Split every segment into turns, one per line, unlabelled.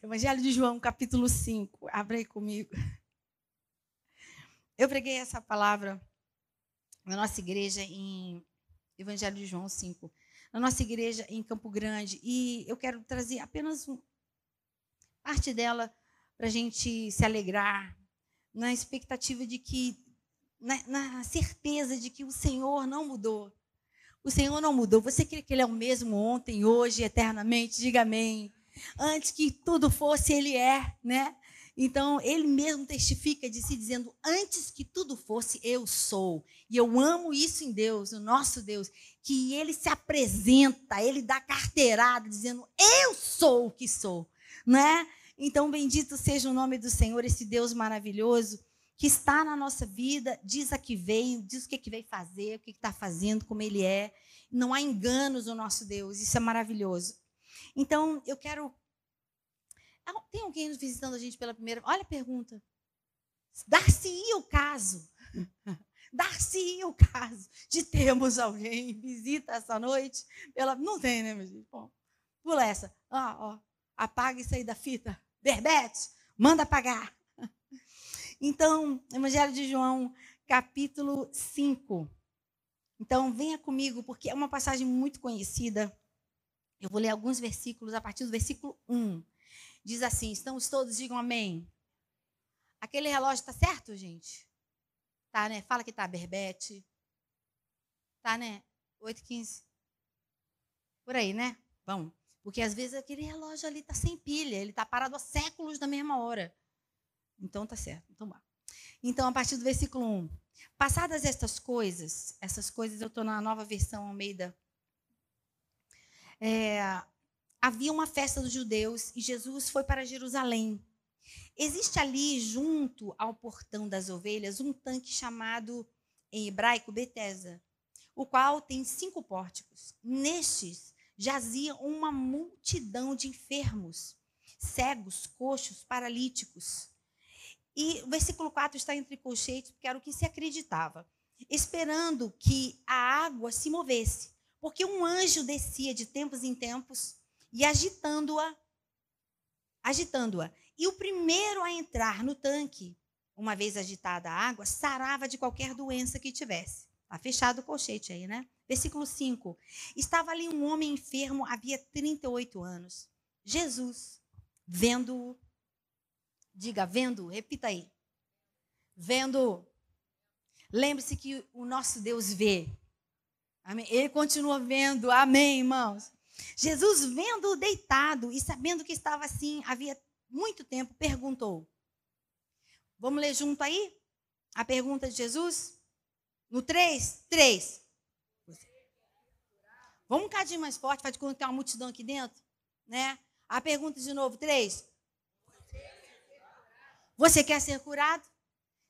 Evangelho de João, capítulo 5. Abre aí comigo. Eu preguei essa palavra na nossa igreja em Evangelho de João 5. Na nossa igreja em Campo Grande. E eu quero trazer apenas um, parte dela para a gente se alegrar, na expectativa de que, na, na certeza de que o Senhor não mudou. O Senhor não mudou. Você crê que Ele é o mesmo ontem, hoje, eternamente? Diga amém. Antes que tudo fosse, Ele é, né? Então, Ele mesmo testifica de si, dizendo: Antes que tudo fosse, eu sou. E eu amo isso em Deus, o nosso Deus, que Ele se apresenta, Ele dá carteirada, dizendo: Eu sou o que sou, né? Então, bendito seja o nome do Senhor, esse Deus maravilhoso que está na nossa vida, diz a que veio, diz o que, que veio fazer, o que está fazendo, como ele é. Não há enganos no nosso Deus, isso é maravilhoso. Então, eu quero. Tem alguém visitando a gente pela primeira Olha a pergunta. Dar-se-ia o caso. Dar-se-ia o caso de termos alguém visita essa noite. Pela... Não tem, né, meu gente? Bom, pula essa. Ah, ó, apaga isso aí da fita. Berbete, manda apagar. Então, Evangelho de João, capítulo 5. Então, venha comigo, porque é uma passagem muito conhecida. Eu vou ler alguns versículos a partir do versículo 1. Diz assim: Estamos todos, digam amém. Aquele relógio está certo, gente? Tá, né? Fala que tá, Berbete. Tá, né? 8h15. Por aí, né? Bom. Porque às vezes aquele relógio ali está sem pilha, ele está parado há séculos na mesma hora. Então tá certo. Então vá. Então, a partir do versículo 1. Passadas estas coisas, essas coisas eu estou na nova versão Almeida. É, havia uma festa dos judeus e Jesus foi para Jerusalém. Existe ali, junto ao portão das ovelhas, um tanque chamado, em hebraico, Betesda, o qual tem cinco pórticos. Nestes jazia uma multidão de enfermos, cegos, coxos, paralíticos. E o versículo 4 está entre colchetes, porque era o que se acreditava, esperando que a água se movesse, porque um anjo descia de tempos em tempos e agitando-a, agitando-a. E o primeiro a entrar no tanque, uma vez agitada a água, sarava de qualquer doença que tivesse. Está fechado o colchete aí, né? Versículo 5. Estava ali um homem enfermo, havia 38 anos. Jesus, vendo-o, Diga, vendo, repita aí. Vendo. Lembre-se que o nosso Deus vê. Amém? Ele continua vendo. Amém, irmãos. Jesus, vendo-o deitado e sabendo que estava assim havia muito tempo, perguntou. Vamos ler junto aí? A pergunta de Jesus? No 3? 3. Vamos um cadinho mais forte, faz de conta que tem uma multidão aqui dentro. Né? A pergunta de novo, 3. Você quer ser curado?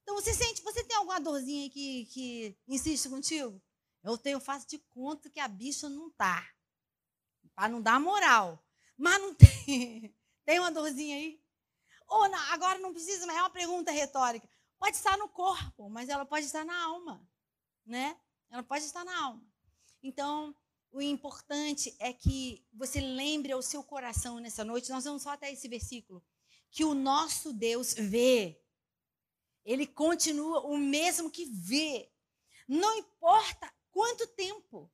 Então você sente, você tem alguma dorzinha aí que, que insiste contigo? Eu tenho, faço de conta que a bicha não tá. Para não dar moral. Mas não tem. Tem uma dorzinha aí? Ou não, agora não precisa, mas é uma pergunta retórica. Pode estar no corpo, mas ela pode estar na alma, né? Ela pode estar na alma. Então, o importante é que você lembre ao seu coração nessa noite. Nós vamos só até esse versículo que o nosso Deus vê. Ele continua o mesmo que vê. Não importa quanto tempo,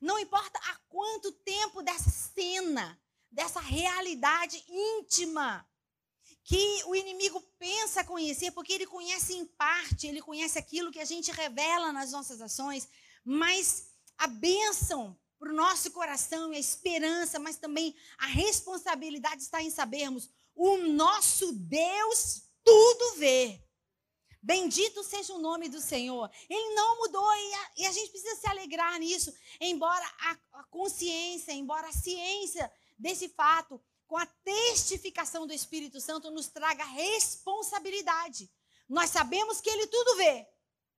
não importa há quanto tempo dessa cena, dessa realidade íntima que o inimigo pensa conhecer, porque ele conhece em parte, ele conhece aquilo que a gente revela nas nossas ações, mas a bênção para o nosso coração e a esperança, mas também a responsabilidade está em sabermos o nosso Deus tudo vê. Bendito seja o nome do Senhor. Ele não mudou e a, e a gente precisa se alegrar nisso, embora a, a consciência, embora a ciência desse fato, com a testificação do Espírito Santo, nos traga responsabilidade. Nós sabemos que Ele tudo vê.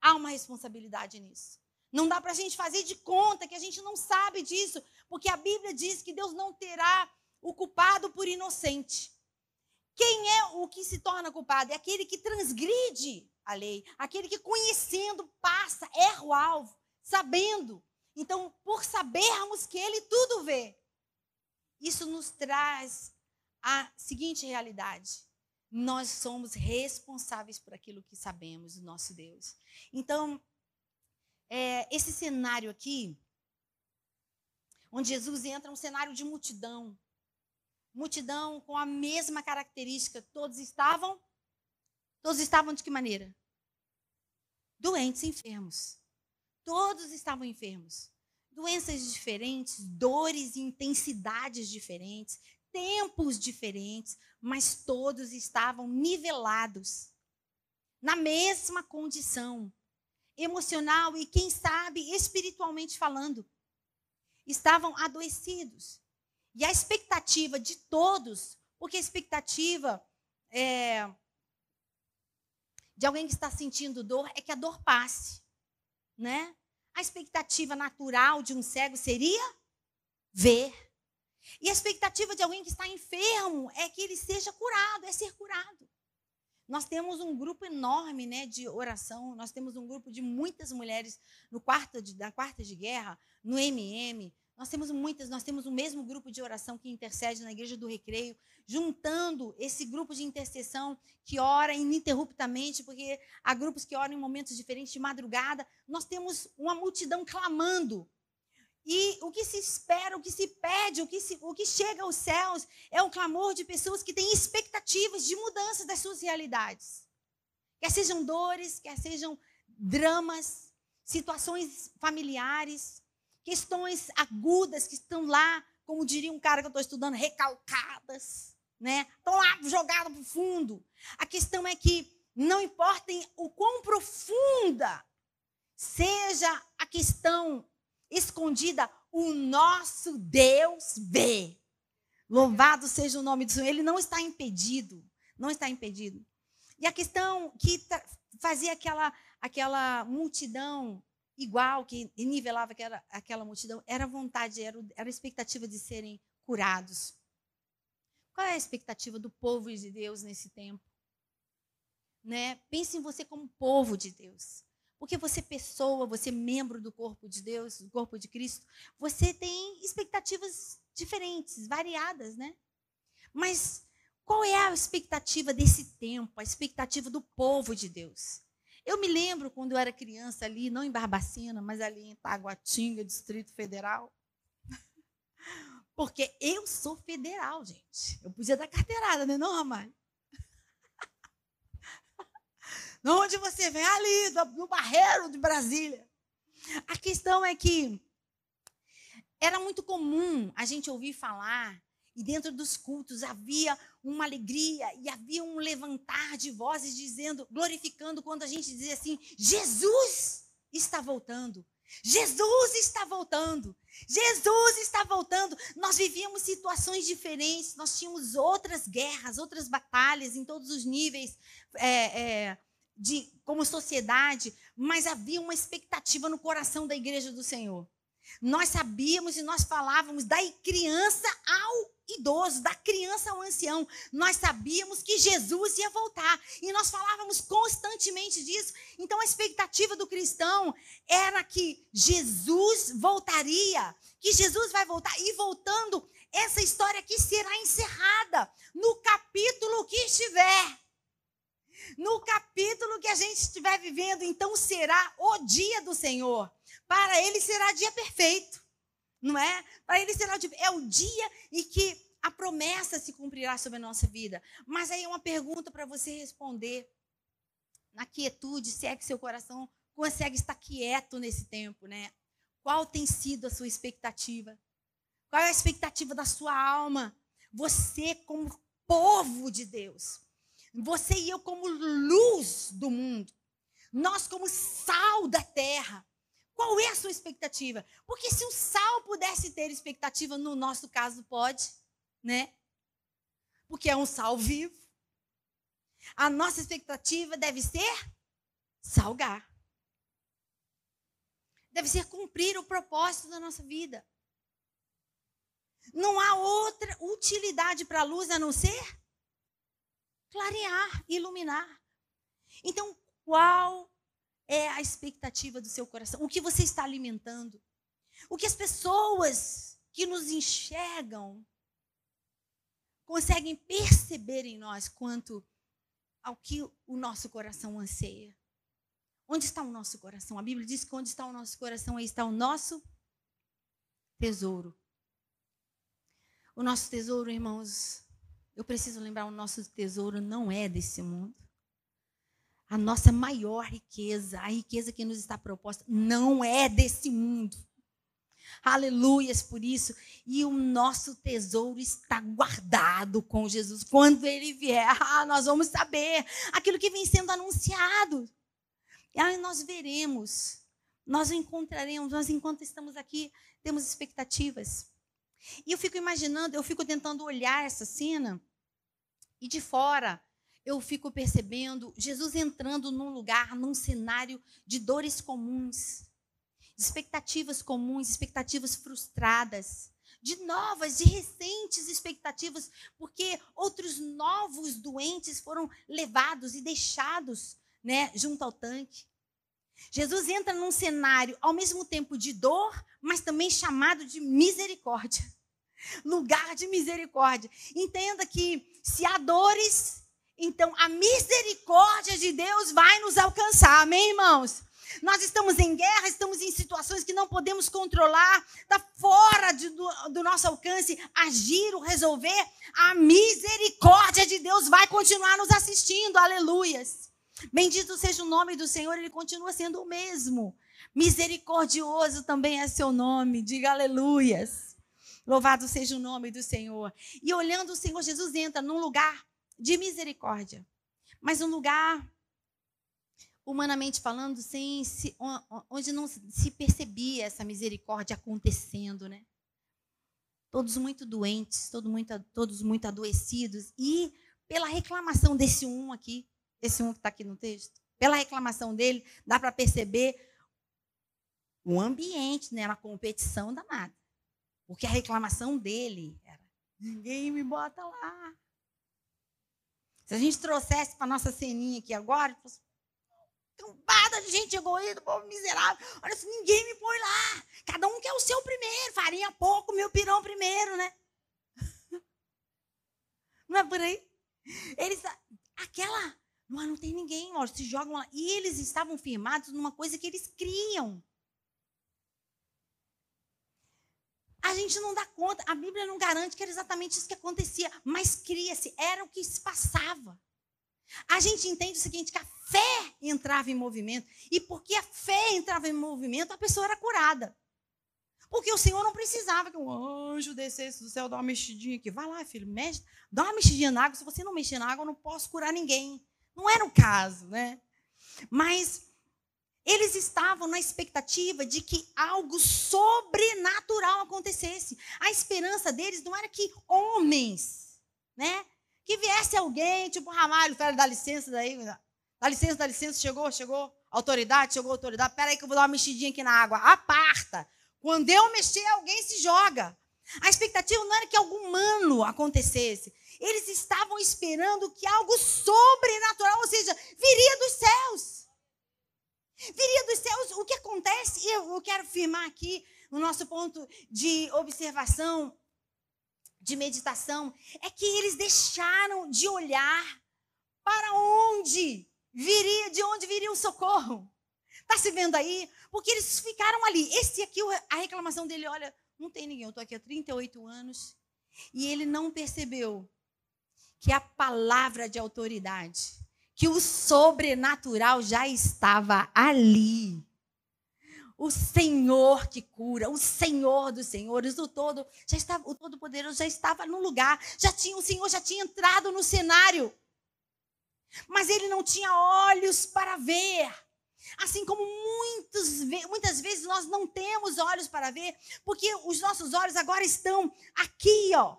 Há uma responsabilidade nisso. Não dá para a gente fazer de conta que a gente não sabe disso, porque a Bíblia diz que Deus não terá o culpado por inocente. Quem é o que se torna culpado? É aquele que transgride a lei, aquele que conhecendo passa, erra o alvo, sabendo. Então, por sabermos que ele tudo vê, isso nos traz a seguinte realidade: nós somos responsáveis por aquilo que sabemos do nosso Deus. Então, é, esse cenário aqui, onde Jesus entra, é um cenário de multidão. Multidão com a mesma característica. Todos estavam. Todos estavam de que maneira? Doentes, enfermos. Todos estavam enfermos. Doenças diferentes, dores e intensidades diferentes, tempos diferentes, mas todos estavam nivelados na mesma condição emocional e, quem sabe, espiritualmente falando. Estavam adoecidos. E a expectativa de todos, porque a expectativa é, de alguém que está sentindo dor é que a dor passe, né? A expectativa natural de um cego seria ver. E a expectativa de alguém que está enfermo é que ele seja curado, é ser curado. Nós temos um grupo enorme né, de oração, nós temos um grupo de muitas mulheres no quarto de, na quarta de guerra, no MM. Nós temos muitas, nós temos o mesmo grupo de oração que intercede na Igreja do Recreio, juntando esse grupo de intercessão que ora ininterruptamente, porque há grupos que oram em momentos diferentes de madrugada. Nós temos uma multidão clamando e o que se espera, o que se pede, o que, se, o que chega aos céus é um clamor de pessoas que têm expectativas de mudança das suas realidades. Quer sejam dores, quer sejam dramas, situações familiares, questões agudas que estão lá, como diria um cara que eu estou estudando, recalcadas, né? Estão lá jogadas para o fundo. A questão é que não importa o quão profunda seja a questão escondida, o nosso Deus vê. Louvado seja o nome do Senhor. Ele não está impedido. Não está impedido. E a questão que fazia aquela, aquela multidão igual, que nivelava aquela, aquela multidão, era vontade, era, era a expectativa de serem curados. Qual é a expectativa do povo de Deus nesse tempo? Né? Pense em você como povo de Deus. Porque você, pessoa, você, membro do corpo de Deus, do corpo de Cristo, você tem expectativas diferentes, variadas, né? Mas qual é a expectativa desse tempo, a expectativa do povo de Deus? Eu me lembro quando eu era criança ali, não em Barbacena, mas ali em Taguatinga, Distrito Federal. Porque eu sou federal, gente. Eu podia dar carteirada, né, não, Ramalho? onde você vem? Ali, no Barreiro de Brasília. A questão é que era muito comum a gente ouvir falar, e dentro dos cultos havia uma alegria e havia um levantar de vozes dizendo, glorificando quando a gente dizia assim: Jesus está voltando. Jesus está voltando. Jesus está voltando. Nós vivíamos situações diferentes, nós tínhamos outras guerras, outras batalhas em todos os níveis é, é, de, como sociedade, mas havia uma expectativa no coração da igreja do Senhor. Nós sabíamos e nós falávamos da criança ao idoso, da criança ao ancião. Nós sabíamos que Jesus ia voltar e nós falávamos constantemente disso. Então a expectativa do cristão era que Jesus voltaria, que Jesus vai voltar e voltando, essa história aqui será encerrada no capítulo que estiver no capítulo que a gente estiver vivendo, então será o dia do Senhor. Para ele será dia perfeito, não é? Para ele será o dia, é o dia em que a promessa se cumprirá sobre a nossa vida. Mas aí é uma pergunta para você responder na quietude, se é que seu coração consegue estar quieto nesse tempo, né? Qual tem sido a sua expectativa? Qual é a expectativa da sua alma? Você como povo de Deus, você e eu, como luz do mundo. Nós, como sal da terra. Qual é a sua expectativa? Porque se o sal pudesse ter expectativa, no nosso caso, pode, né? Porque é um sal vivo. A nossa expectativa deve ser salgar. Deve ser cumprir o propósito da nossa vida. Não há outra utilidade para a luz a não ser clarear, iluminar. Então, qual é a expectativa do seu coração? O que você está alimentando? O que as pessoas que nos enxergam, conseguem perceber em nós quanto ao que o nosso coração anseia. Onde está o nosso coração? A Bíblia diz que onde está o nosso coração, aí está o nosso tesouro. O nosso tesouro, irmãos, eu preciso lembrar, o nosso tesouro não é desse mundo. A nossa maior riqueza, a riqueza que nos está proposta, não é desse mundo. Aleluias por isso. E o nosso tesouro está guardado com Jesus. Quando ele vier, ah, nós vamos saber aquilo que vem sendo anunciado. E aí nós veremos, nós encontraremos, nós enquanto estamos aqui, temos expectativas. E eu fico imaginando, eu fico tentando olhar essa cena e de fora eu fico percebendo Jesus entrando num lugar, num cenário de dores comuns, de expectativas comuns, expectativas frustradas, de novas, de recentes expectativas, porque outros novos doentes foram levados e deixados, né, junto ao tanque. Jesus entra num cenário ao mesmo tempo de dor, mas também chamado de misericórdia. Lugar de misericórdia. Entenda que se há dores, então a misericórdia de Deus vai nos alcançar. Amém, irmãos? Nós estamos em guerra, estamos em situações que não podemos controlar, está fora de, do, do nosso alcance agir ou resolver. A misericórdia de Deus vai continuar nos assistindo. Aleluias. Bendito seja o nome do Senhor, ele continua sendo o mesmo. Misericordioso também é seu nome, diga aleluias. Louvado seja o nome do Senhor. E olhando o Senhor Jesus entra num lugar de misericórdia, mas um lugar humanamente falando, sem se, onde não se percebia essa misericórdia acontecendo, né? Todos muito doentes, todos muito, todos muito adoecidos e pela reclamação desse um aqui, esse um que está aqui no texto, pela reclamação dele, dá para perceber o ambiente, né, uma competição danada. Porque a reclamação dele era: ninguém me bota lá. Se a gente trouxesse para nossa ceninha aqui agora, fosse cambada de gente egoísta, povo miserável. Olha, se ninguém me põe lá. Cada um quer o seu primeiro, farinha pouco, meu pirão primeiro, né? Não é por aí? Eles, aquela mas não tem ninguém, ó, se jogam lá. E eles estavam firmados numa coisa que eles criam. A gente não dá conta, a Bíblia não garante que era exatamente isso que acontecia, mas cria-se, era o que se passava. A gente entende o seguinte, que a fé entrava em movimento, e porque a fé entrava em movimento, a pessoa era curada. Porque o Senhor não precisava que um anjo descesse do céu, dar uma mexidinha aqui. Vai lá, filho, mexe, dá uma mexidinha na água. Se você não mexer na água, eu não posso curar ninguém. Não era o caso, né? Mas eles estavam na expectativa de que algo sobrenatural acontecesse. A esperança deles não era que homens, né? Que viesse alguém, tipo Ramalho, velho, dá licença daí, dá licença, dá licença, chegou, chegou, autoridade, chegou autoridade, peraí que eu vou dar uma mexidinha aqui na água. Aparta. Quando eu mexer, alguém se joga. A expectativa não era que algum humano acontecesse. Eles estavam esperando que algo sobrenatural, ou seja, viria dos céus. Viria dos céus. O que acontece, eu, eu quero afirmar aqui, no nosso ponto de observação, de meditação, é que eles deixaram de olhar para onde viria, de onde viria o socorro. Está se vendo aí? Porque eles ficaram ali. Esse aqui, a reclamação dele, olha, não tem ninguém, eu estou aqui há 38 anos. E ele não percebeu que a palavra de autoridade, que o sobrenatural já estava ali. O Senhor que cura, o Senhor dos senhores, o todo, já estava, o todo-poderoso já estava no lugar, já tinha o Senhor já tinha entrado no cenário. Mas ele não tinha olhos para ver. Assim como muitos, muitas vezes nós não temos olhos para ver, porque os nossos olhos agora estão aqui, ó,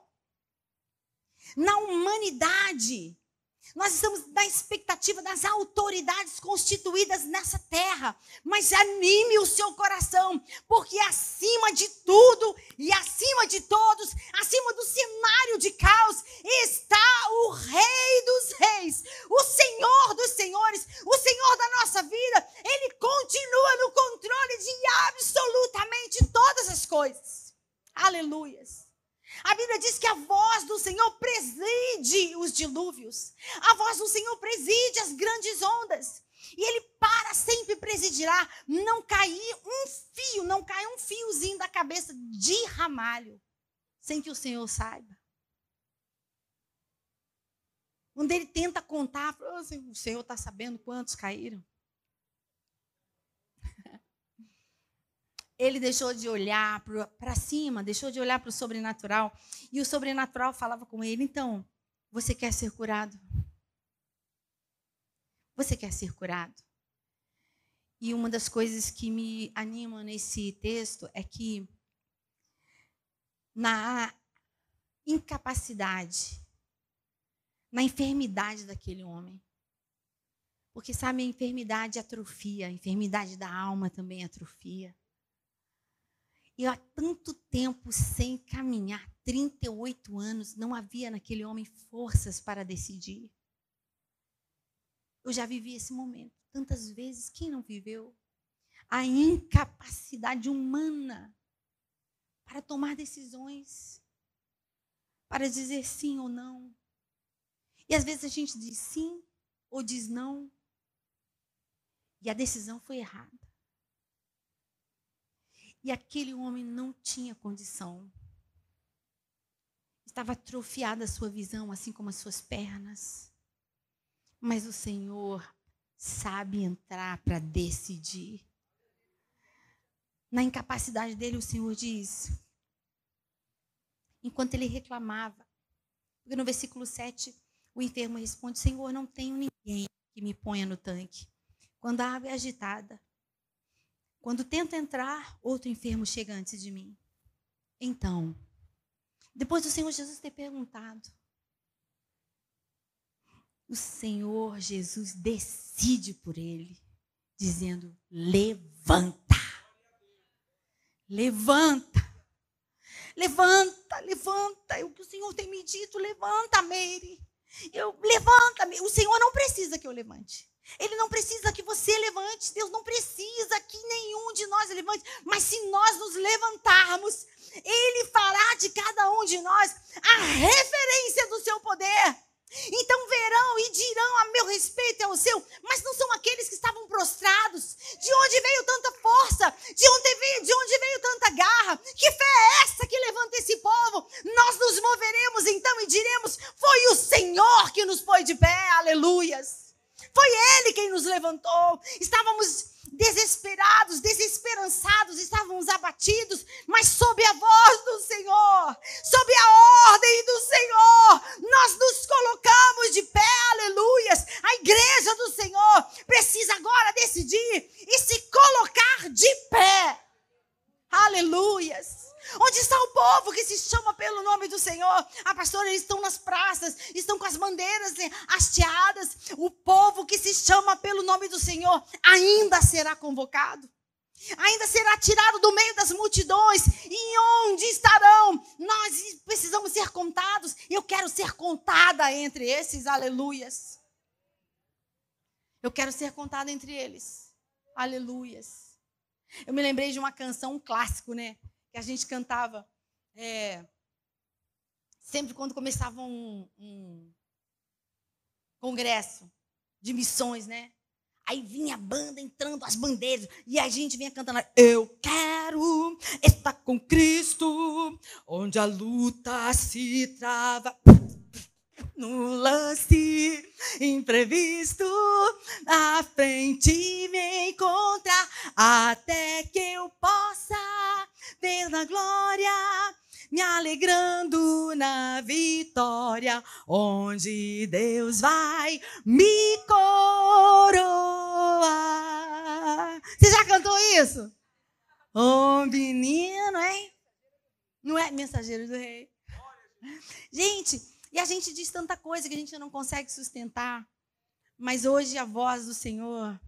na humanidade. Nós estamos na expectativa das autoridades constituídas nessa terra. Mas anime o seu coração, porque acima de tudo e acima de todos, acima do cenário de caos, está o Rei dos Reis, o Senhor dos Senhores, o Senhor da nossa vida. Ele continua no controle de absolutamente todas as coisas. Aleluias. A Bíblia diz que a voz do Senhor preside os dilúvios. A voz do Senhor preside as grandes ondas. E ele para sempre presidirá. Não cair um fio, não cai um fiozinho da cabeça de ramalho, sem que o Senhor saiba. Quando ele tenta contar, o Senhor está sabendo quantos caíram. Ele deixou de olhar para cima, deixou de olhar para o sobrenatural. E o sobrenatural falava com ele: então, você quer ser curado? Você quer ser curado? E uma das coisas que me anima nesse texto é que na incapacidade, na enfermidade daquele homem. Porque, sabe, a enfermidade atrofia, a enfermidade da alma também atrofia. E há tanto tempo sem caminhar, 38 anos, não havia naquele homem forças para decidir. Eu já vivi esse momento tantas vezes. Quem não viveu? A incapacidade humana para tomar decisões, para dizer sim ou não. E às vezes a gente diz sim ou diz não, e a decisão foi errada. E aquele homem não tinha condição. Estava atrofiada a sua visão, assim como as suas pernas. Mas o Senhor sabe entrar para decidir. Na incapacidade dele, o Senhor diz. Enquanto ele reclamava, porque no versículo 7, o enfermo responde: Senhor, não tenho ninguém que me ponha no tanque. Quando a água é agitada, quando tento entrar, outro enfermo chega antes de mim. Então, depois do Senhor Jesus ter perguntado, o Senhor Jesus decide por ele, dizendo: levanta, levanta, levanta, levanta. É o que o Senhor tem me dito: levanta, Mary. Eu levanta, o Senhor não precisa que eu levante. Ele não precisa que você levante, Deus não precisa que nenhum de nós levante, mas se nós nos levantarmos, Ele fará de cada um de nós a referência do seu poder. Então verão e dirão a meu respeito e ao seu, mas não são aqueles que estavam prostrados. De onde veio tanta força? De onde veio, de onde veio tanta garra? Que fé é essa que levanta esse povo? Nós nos moveremos então e diremos: foi o Senhor que nos pôs de pé, aleluias. Foi Ele quem nos levantou. Estávamos desesperados, desesperançados, estávamos abatidos, mas sob a voz do Senhor, sob a ordem do Senhor, nós nos colocamos de pé, aleluias. A igreja do Senhor precisa agora decidir e se colocar de pé, aleluias. Onde está o povo que se chama pelo nome do Senhor? Ah, pastor, eles estão nas praças, estão com as bandeiras hasteadas. O povo que se chama pelo nome do Senhor ainda será convocado. Ainda será tirado do meio das multidões. E onde estarão? Nós precisamos ser contados. Eu quero ser contada entre esses, aleluias. Eu quero ser contada entre eles, aleluias. Eu me lembrei de uma canção, um clássico, né? que a gente cantava é, sempre quando começava um, um congresso de missões, né? Aí vinha a banda entrando, as bandeiras, e a gente vinha cantando: Eu quero estar com Cristo, onde a luta se trava no lance imprevisto, à frente me encontrar, até que eu possa ver na glória, me alegrando na vitória, onde Deus vai me coroar. Você já cantou isso? Ô, oh, menino, hein? Não é mensageiro do rei. Gente, e a gente diz tanta coisa que a gente não consegue sustentar. Mas hoje a voz do Senhor,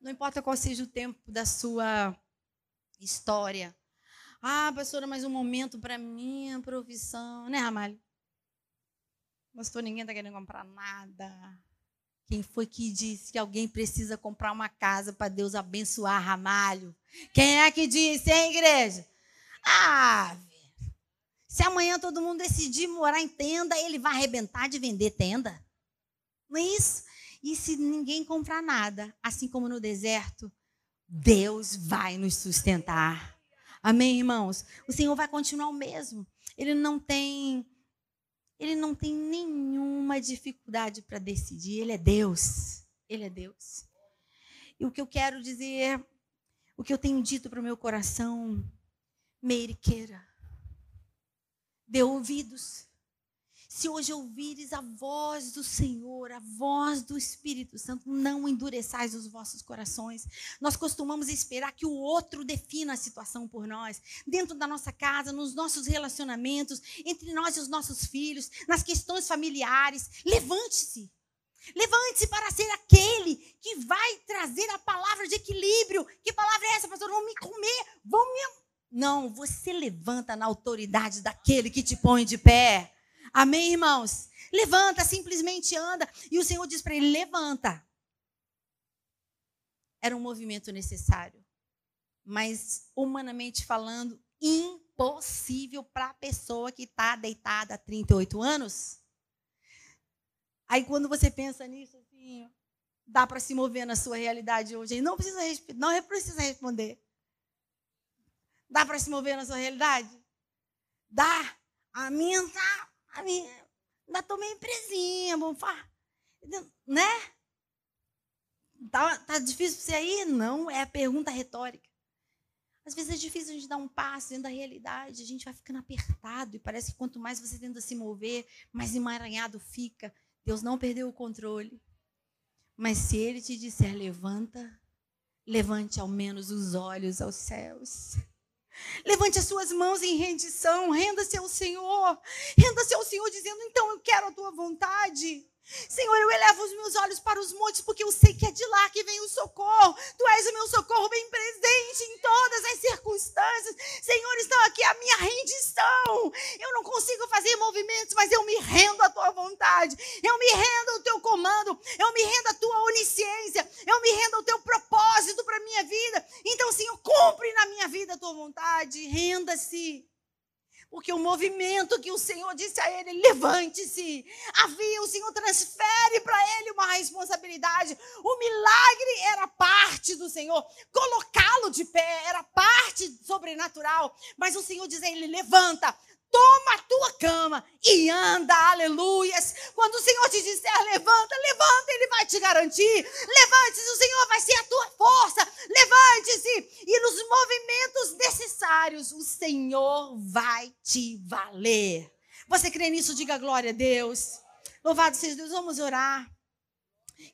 não importa qual seja o tempo da sua história. Ah, pastora, mas um momento para minha profissão, né, Ramalho? Pastor, ninguém está querendo comprar nada. Quem foi que disse que alguém precisa comprar uma casa para Deus abençoar Ramalho? Quem é que disse, hein, igreja? Ah, Se amanhã todo mundo decidir morar em tenda, ele vai arrebentar de vender tenda. Não é isso? E se ninguém comprar nada, assim como no deserto, Deus vai nos sustentar. Amém, irmãos? O Senhor vai continuar o mesmo. Ele não tem ele não tem nenhuma dificuldade para decidir. Ele é Deus. Ele é Deus. E o que eu quero dizer, o que eu tenho dito para o meu coração, meiriqueira, dê ouvidos se hoje ouvires a voz do Senhor, a voz do Espírito Santo, não endureçais os vossos corações. Nós costumamos esperar que o outro defina a situação por nós, dentro da nossa casa, nos nossos relacionamentos, entre nós e os nossos filhos, nas questões familiares. Levante-se. Levante-se para ser aquele que vai trazer a palavra de equilíbrio. Que palavra é essa, pastor? Vão me comer, vão me. Não, você levanta na autoridade daquele que te põe de pé. Amém, irmãos? Levanta, simplesmente anda. E o Senhor diz para ele: levanta. Era um movimento necessário, mas humanamente falando, impossível para a pessoa que está deitada há 38 anos. Aí quando você pensa nisso, assim, dá para se mover na sua realidade hoje. Não precisa, não precisa responder. Dá para se mover na sua realidade? Dá. A minha tá a minha, ainda tô meio presinha, vamos falar. Né? Tá, tá difícil para você aí? Não, é a pergunta retórica. Às vezes é difícil a gente dar um passo dentro da realidade, a gente vai ficando apertado e parece que quanto mais você tenta se mover, mais emaranhado fica. Deus não perdeu o controle. Mas se ele te disser levanta, levante ao menos os olhos aos céus. Levante as suas mãos em rendição, renda-se ao Senhor. Renda-se ao Senhor dizendo: "Então eu quero a tua vontade". Senhor, eu elevo os meus olhos para os montes, porque eu sei que é de lá que vem o socorro. Tu és o meu socorro bem presente em todas as circunstâncias. Senhor, estão aqui a minha rendição. Eu não consigo fazer movimentos, mas eu me rendo à tua vontade. Eu me rendo ao teu comando. Eu me rendo à tua onisciência. Eu me rendo ao teu propósito para a minha vida. Então, Senhor, cumpre na minha vida a tua vontade. Renda-se. Porque o movimento que o Senhor disse a ele, levante-se. Havia, o Senhor transfere para ele uma responsabilidade. O milagre era parte do Senhor. Colocá-lo de pé era parte sobrenatural. Mas o Senhor diz a ele, levanta toma a tua cama e anda, aleluias. Quando o Senhor te disser levanta, levanta, Ele vai te garantir. Levante-se, o Senhor vai ser a tua força. Levante-se e nos movimentos necessários o Senhor vai te valer. Você crê nisso? Diga glória a Deus. Louvado seja Deus, vamos orar.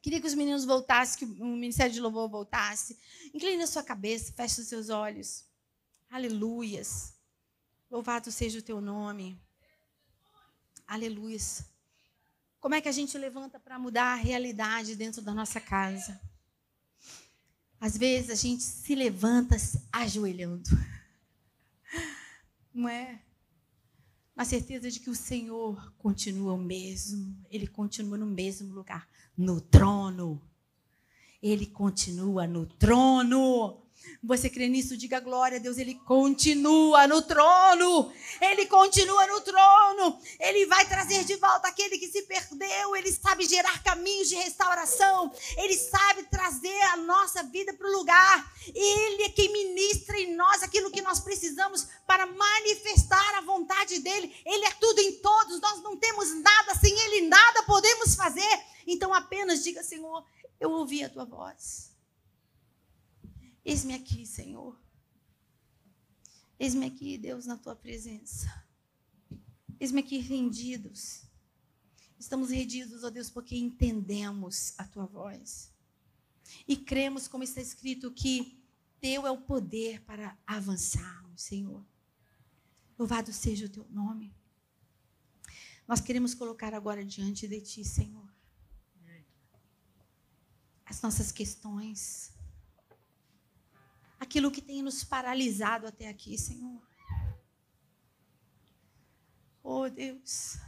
Queria que os meninos voltassem, que o ministério de louvor voltasse. Incline a sua cabeça, feche os seus olhos. Aleluias. Louvado seja o teu nome. Aleluia. Como é que a gente levanta para mudar a realidade dentro da nossa casa? Às vezes a gente se levanta ajoelhando. Não é? Na certeza de que o Senhor continua o mesmo. Ele continua no mesmo lugar no trono. Ele continua no trono. Você crê nisso? Diga glória a Deus. Ele continua no trono. Ele continua no trono. Ele vai trazer de volta aquele que se perdeu. Ele sabe gerar caminhos de restauração. Ele sabe trazer a nossa vida para o lugar. Ele é quem ministra em nós aquilo que nós precisamos para manifestar a vontade dele. Ele é tudo em todos. Nós não temos nada sem ele, nada podemos fazer. Então apenas diga, Senhor, eu ouvi a tua voz. Eis-me aqui, Senhor. Eis-me aqui, Deus, na tua presença. Eis-me aqui rendidos. Estamos rendidos, ó Deus, porque entendemos a tua voz. E cremos, como está escrito, que teu é o poder para avançarmos, Senhor. Louvado seja o teu nome. Nós queremos colocar agora diante de ti, Senhor, as nossas questões, aquilo que tem nos paralisado até aqui, Senhor. Oh, Deus.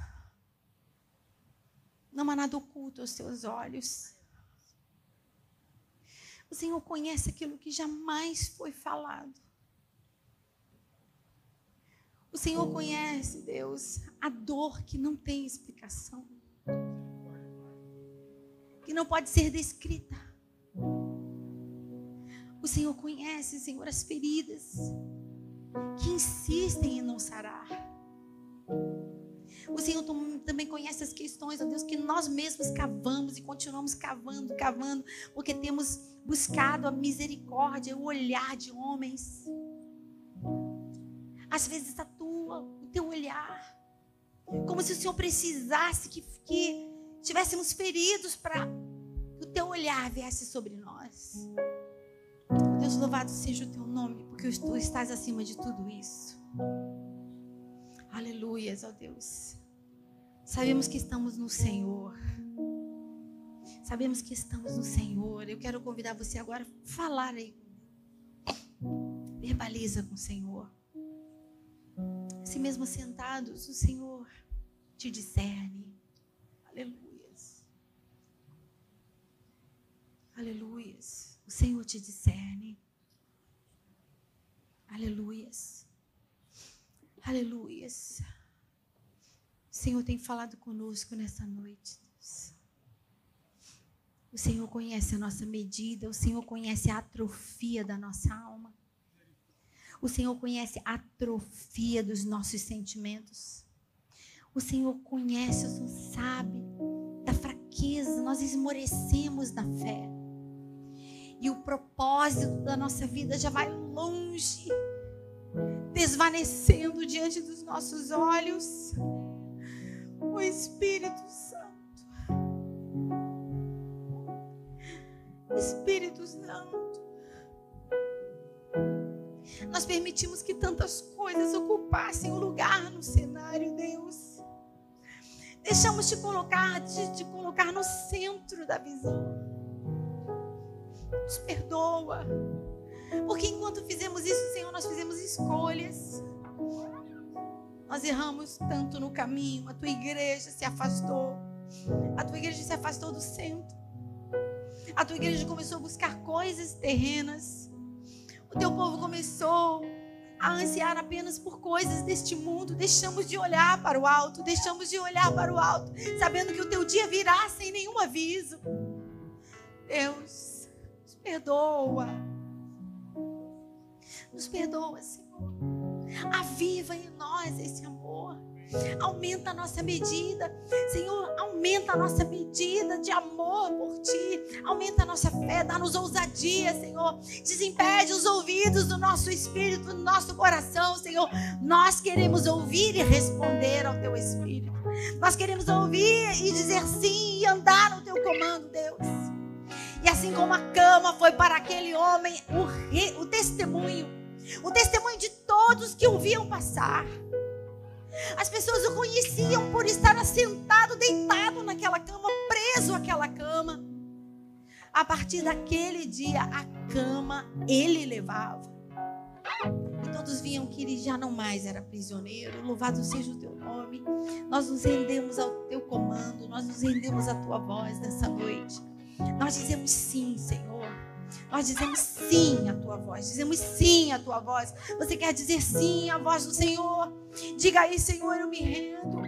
Não há nada oculto aos teus olhos. O Senhor conhece aquilo que jamais foi falado. O Senhor conhece, Deus, a dor que não tem explicação, que não pode ser descrita. O Senhor conhece, Senhor, as feridas que insistem em não sarar. O Senhor também conhece as questões, ó Deus, que nós mesmos cavamos e continuamos cavando, cavando, porque temos buscado a misericórdia, o olhar de homens. Às vezes a tua, o teu olhar, como se o Senhor precisasse que, que tivéssemos feridos para que o teu olhar viesse sobre nós. Louvado seja o teu nome, porque tu estás acima de tudo isso. Aleluias, ó Deus. Sabemos que estamos no Senhor. Sabemos que estamos no Senhor. Eu quero convidar você agora a falar aí. Verbaliza com o Senhor. Assim mesmo sentados, o Senhor te discerne. Aleluias. Aleluias. O Senhor te discerne. Aleluias. Aleluias. O Senhor tem falado conosco nessa noite. Deus. O Senhor conhece a nossa medida, o Senhor conhece a atrofia da nossa alma. O Senhor conhece a atrofia dos nossos sentimentos. O Senhor conhece, o Senhor sabe da fraqueza, nós esmorecemos na fé. E o propósito da nossa vida já vai longe desvanecendo diante dos nossos olhos. O Espírito Santo. Espírito Santo. Nós permitimos que tantas coisas ocupassem o lugar no cenário, Deus. Deixamos de colocar, de, de colocar no centro da visão. Nos perdoa. Porque enquanto fizemos isso, Senhor, nós fizemos escolhas. Nós erramos tanto no caminho. A tua igreja se afastou. A tua igreja se afastou do centro. A tua igreja começou a buscar coisas terrenas. O teu povo começou a ansiar apenas por coisas deste mundo. Deixamos de olhar para o alto, deixamos de olhar para o alto, sabendo que o teu dia virá sem nenhum aviso. Deus, nos perdoa. Nos perdoa, Senhor. Aviva em nós esse amor. Aumenta a nossa medida. Senhor, aumenta a nossa medida de amor por Ti. Aumenta a nossa fé. Dá-nos ousadia, Senhor. Desimpede os ouvidos do nosso espírito, do nosso coração, Senhor. Nós queremos ouvir e responder ao Teu Espírito. Nós queremos ouvir e dizer sim e andar no Teu comando, Deus. E assim como a cama foi para aquele homem o, re, o testemunho o testemunho de todos que o viam passar. As pessoas o conheciam por estar assentado, deitado naquela cama, preso àquela cama. A partir daquele dia, a cama ele levava. E todos viam que ele já não mais era prisioneiro. Louvado seja o teu nome. Nós nos rendemos ao teu comando, nós nos rendemos à tua voz nessa noite. Nós dizemos sim, Senhor. Nós dizemos sim à tua voz, dizemos sim à tua voz. Você quer dizer sim à voz do Senhor? Diga aí, Senhor, eu me rendo.